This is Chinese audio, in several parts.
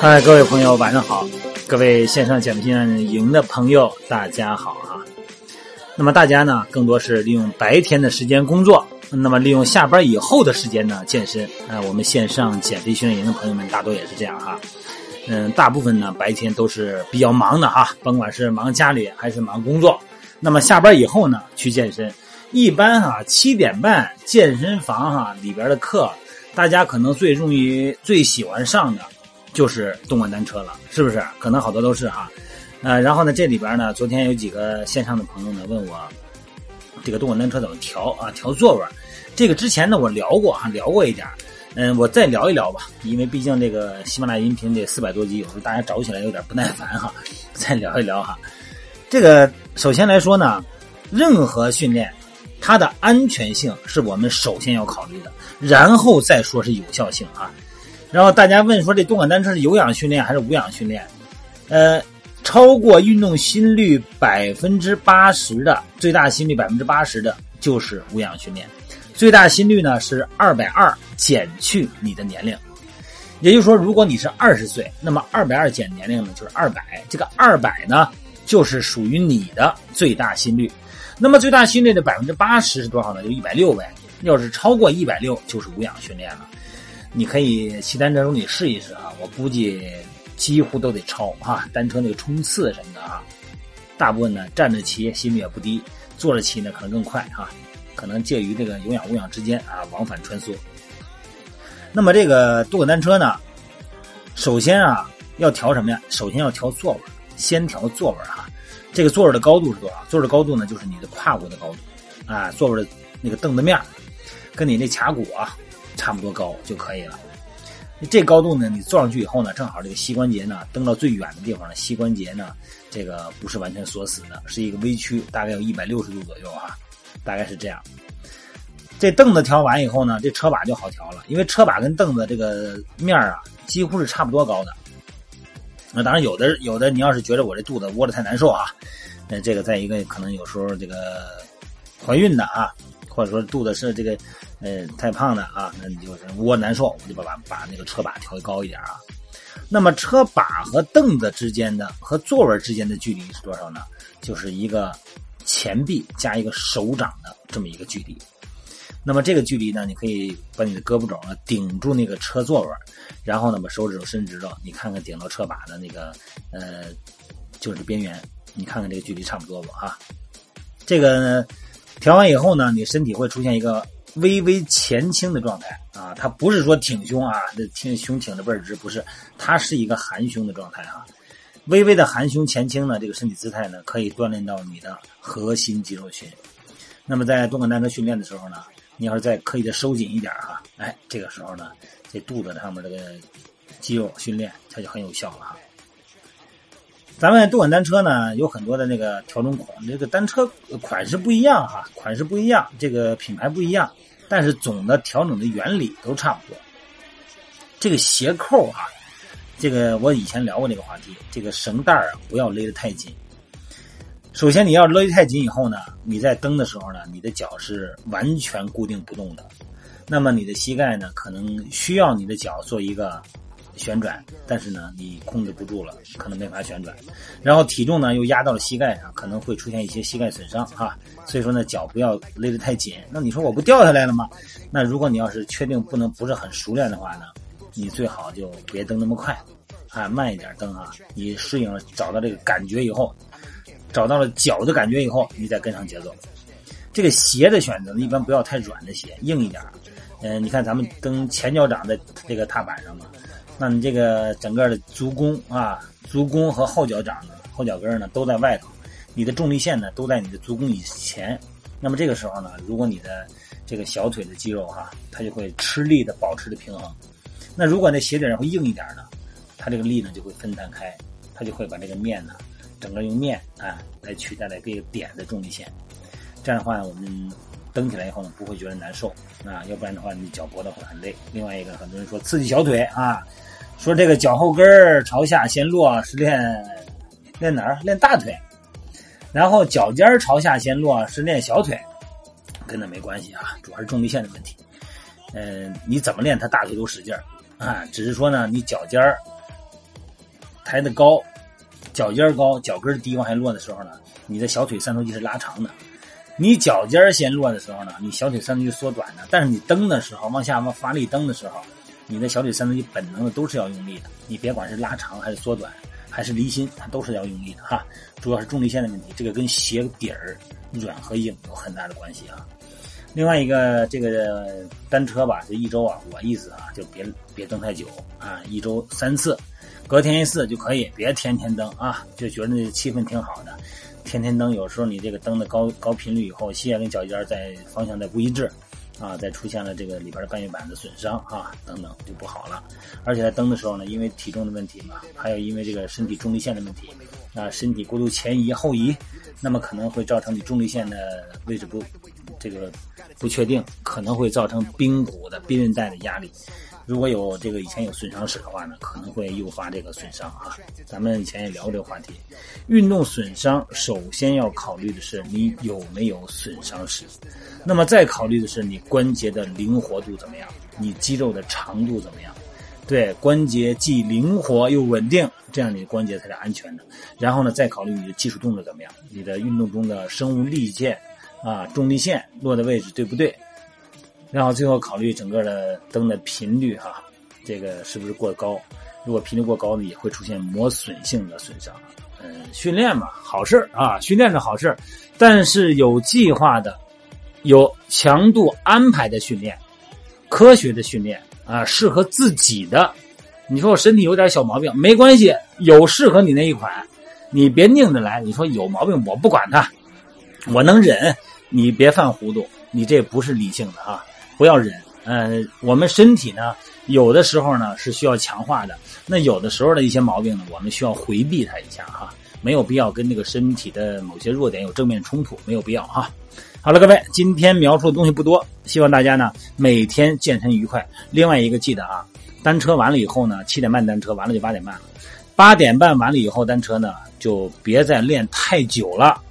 嗨，各位朋友，晚上好！各位线上减贫营的朋友，大家好啊！那么大家呢，更多是利用白天的时间工作，那么利用下班以后的时间呢健身。啊、我们线上减肥训练营的朋友们大多也是这样哈。嗯，大部分呢白天都是比较忙的哈，甭管是忙家里还是忙工作。那么下班以后呢，去健身。一般哈，七点半健身房哈里边的课，大家可能最容易、最喜欢上的。就是动感单车了，是不是？可能好多都是哈，呃，然后呢，这里边呢，昨天有几个线上的朋友呢问我，这个动感单车怎么调啊？调座位？这个之前呢我聊过哈，聊过一点，嗯，我再聊一聊吧，因为毕竟这个喜马拉雅音频得四百多集，有时候大家找起来有点不耐烦哈，再聊一聊哈。这个首先来说呢，任何训练它的安全性是我们首先要考虑的，然后再说是有效性啊。然后大家问说，这动感单车是有氧训练还是无氧训练？呃，超过运动心率百分之八十的，最大心率百分之八十的，就是无氧训练。最大心率呢是二百二减去你的年龄，也就是说，如果你是二十岁，那么二百二减年龄呢就是二百，这个二百呢就是属于你的最大心率。那么最大心率的百分之八十是多少呢？就一百六呗。要是超过一百六，就是无氧训练了。你可以骑单车中你试一试啊，我估计几乎都得超哈，单车那个冲刺什么的啊，大部分呢站着骑心率也不低，坐着骑呢可能更快哈，可能介于这个有氧无氧之间啊，往返穿梭。那么这个动感单车呢，首先啊要调什么呀？首先要调座位，先调座位哈。这个座位的高度是多少？座位的高度呢，就是你的胯骨的高度啊，座位的那个凳子面跟你那髂骨啊。差不多高就可以了。这高度呢，你坐上去以后呢，正好这个膝关节呢，蹬到最远的地方呢，膝关节呢，这个不是完全锁死的，是一个微曲，大概有一百六十度左右啊，大概是这样。这凳子调完以后呢，这车把就好调了，因为车把跟凳子这个面啊，几乎是差不多高的。那当然有的有的，你要是觉得我这肚子窝的太难受啊，那这个再一个可能有时候这个怀孕的啊。或者说肚子是这个，呃，太胖的啊，那你就是窝难受，我就把把把那个车把调高一点啊。那么车把和凳子之间的和座位之间的距离是多少呢？就是一个前臂加一个手掌的这么一个距离。那么这个距离呢，你可以把你的胳膊肘啊顶住那个车座位，然后呢把手指头伸直了，你看看顶到车把的那个呃就是边缘，你看看这个距离差不多不哈？这个。调完以后呢，你身体会出现一个微微前倾的状态啊，它不是说挺胸啊，这挺胸挺的倍儿直，不是，它是一个含胸的状态啊，微微的含胸前倾呢，这个身体姿态呢，可以锻炼到你的核心肌肉群。那么在动感单车训练的时候呢，你要是再刻意的收紧一点哈，哎，这个时候呢，这肚子上面这个肌肉训练它就很有效了哈。咱们动感单车呢，有很多的那个调整款，这个单车款式不一样哈，款式不一样，这个品牌不一样，但是总的调整的原理都差不多。这个鞋扣啊，这个我以前聊过这个话题，这个绳带啊不要勒得太紧。首先你要勒得太紧以后呢，你在蹬的时候呢，你的脚是完全固定不动的，那么你的膝盖呢，可能需要你的脚做一个。旋转，但是呢，你控制不住了，可能没法旋转。然后体重呢又压到了膝盖上，可能会出现一些膝盖损伤哈。所以说呢，脚不要勒得太紧。那你说我不掉下来了吗？那如果你要是确定不能不是很熟练的话呢，你最好就别蹬那么快，啊，慢一点蹬啊。你适应了，找到这个感觉以后，找到了脚的感觉以后，你再跟上节奏。这个鞋的选择呢，一般不要太软的鞋，硬一点。嗯，你看咱们蹬前脚掌的这个踏板上嘛。那你这个整个的足弓啊，足弓和后脚掌呢，后脚跟呢都在外头，你的重力线呢都在你的足弓以前。那么这个时候呢，如果你的这个小腿的肌肉哈，它就会吃力的保持着平衡。那如果那鞋底儿会硬一点呢，它这个力呢就会分散开，它就会把这个面呢，整个用面啊来取代了这个点的重力线。这样的话，我们蹬起来以后呢，不会觉得难受啊，要不然的话你脚脖子会很累。另外一个，很多人说刺激小腿啊，说这个脚后跟朝下先落是练练哪儿？练大腿，然后脚尖儿朝下先落是练小腿，跟那没关系啊，主要是重力线的问题。嗯，你怎么练，他大腿都使劲儿啊，只是说呢，你脚尖儿抬得高，脚尖儿高，脚跟儿低往下落的时候呢，你的小腿三头肌是拉长的。你脚尖先落的时候呢，你小腿三头肌缩短的，但是你蹬的时候，往下往发力蹬的时候，你的小腿三头肌本能的都是要用力的。你别管是拉长还是缩短，还是离心，它都是要用力的哈。主要是重力线的问题，这个跟鞋底儿软和硬有很大的关系啊。另外一个，这个单车吧，这一周啊，我意思啊，就别别蹬太久啊，一周三次，隔天一次就可以，别天天蹬啊，就觉得那气氛挺好的。天天蹬，有时候你这个蹬的高高频率以后，膝盖跟脚尖在方向在不一致，啊，再出现了这个里边的半月板的损伤啊，等等就不好了。而且在蹬的时候呢，因为体重的问题嘛，还有因为这个身体重力线的问题，啊，身体过度前移后移，那么可能会造成你重力线的位置不这个不确定，可能会造成髌骨的髌韧带的压力。如果有这个以前有损伤史的话呢，可能会诱发这个损伤啊。咱们以前也聊过这个话题，运动损伤首先要考虑的是你有没有损伤史，那么再考虑的是你关节的灵活度怎么样，你肌肉的长度怎么样。对，关节既灵活又稳定，这样你的关节才是安全的。然后呢，再考虑你的技术动作怎么样，你的运动中的生物力线啊，重力线落的位置对不对？然后最后考虑整个的灯的频率哈，这个是不是过高？如果频率过高呢，也会出现磨损性的损伤。嗯，训练嘛，好事啊，训练是好事但是有计划的、有强度安排的训练，科学的训练啊，适合自己的。你说我身体有点小毛病，没关系，有适合你那一款，你别拧着来。你说有毛病，我不管它，我能忍，你别犯糊涂，你这不是理性的啊。不要忍，呃，我们身体呢，有的时候呢是需要强化的，那有的时候的一些毛病呢，我们需要回避它一下哈，没有必要跟这个身体的某些弱点有正面冲突，没有必要哈。好了，各位，今天描述的东西不多，希望大家呢每天健身愉快。另外一个记得啊，单车完了以后呢，七点半单车完了就八点半了，八点半完了以后单车呢就别再练太久了。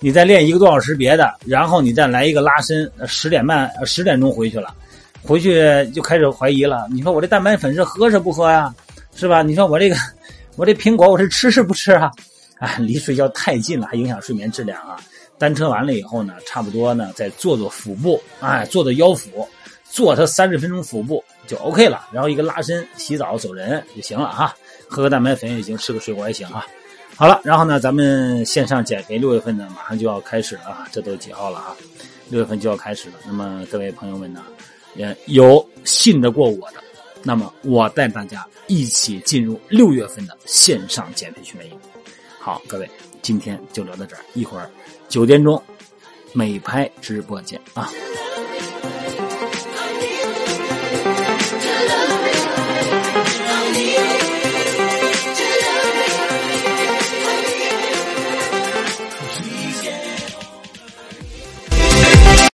你再练一个多小时别的，然后你再来一个拉伸，十点半十点钟回去了，回去就开始怀疑了。你说我这蛋白粉是喝是不喝呀？是吧？你说我这个 我这苹果我是吃是不吃啊？啊，离睡觉太近了，还影响睡眠质量啊。单车完了以后呢，差不多呢再做做腹部，哎，做做腰腹，做它三十分钟腹部就 OK 了。然后一个拉伸，洗澡走人就行了啊。喝个蛋白粉也行，吃个水果也行啊。好了，然后呢，咱们线上减肥六月份呢，马上就要开始了啊！这都几号了啊？六月份就要开始了。那么各位朋友们呢，也有信得过我的，那么我带大家一起进入六月份的线上减肥训练营。好，各位，今天就聊到这儿，一会儿九点钟美拍直播间啊。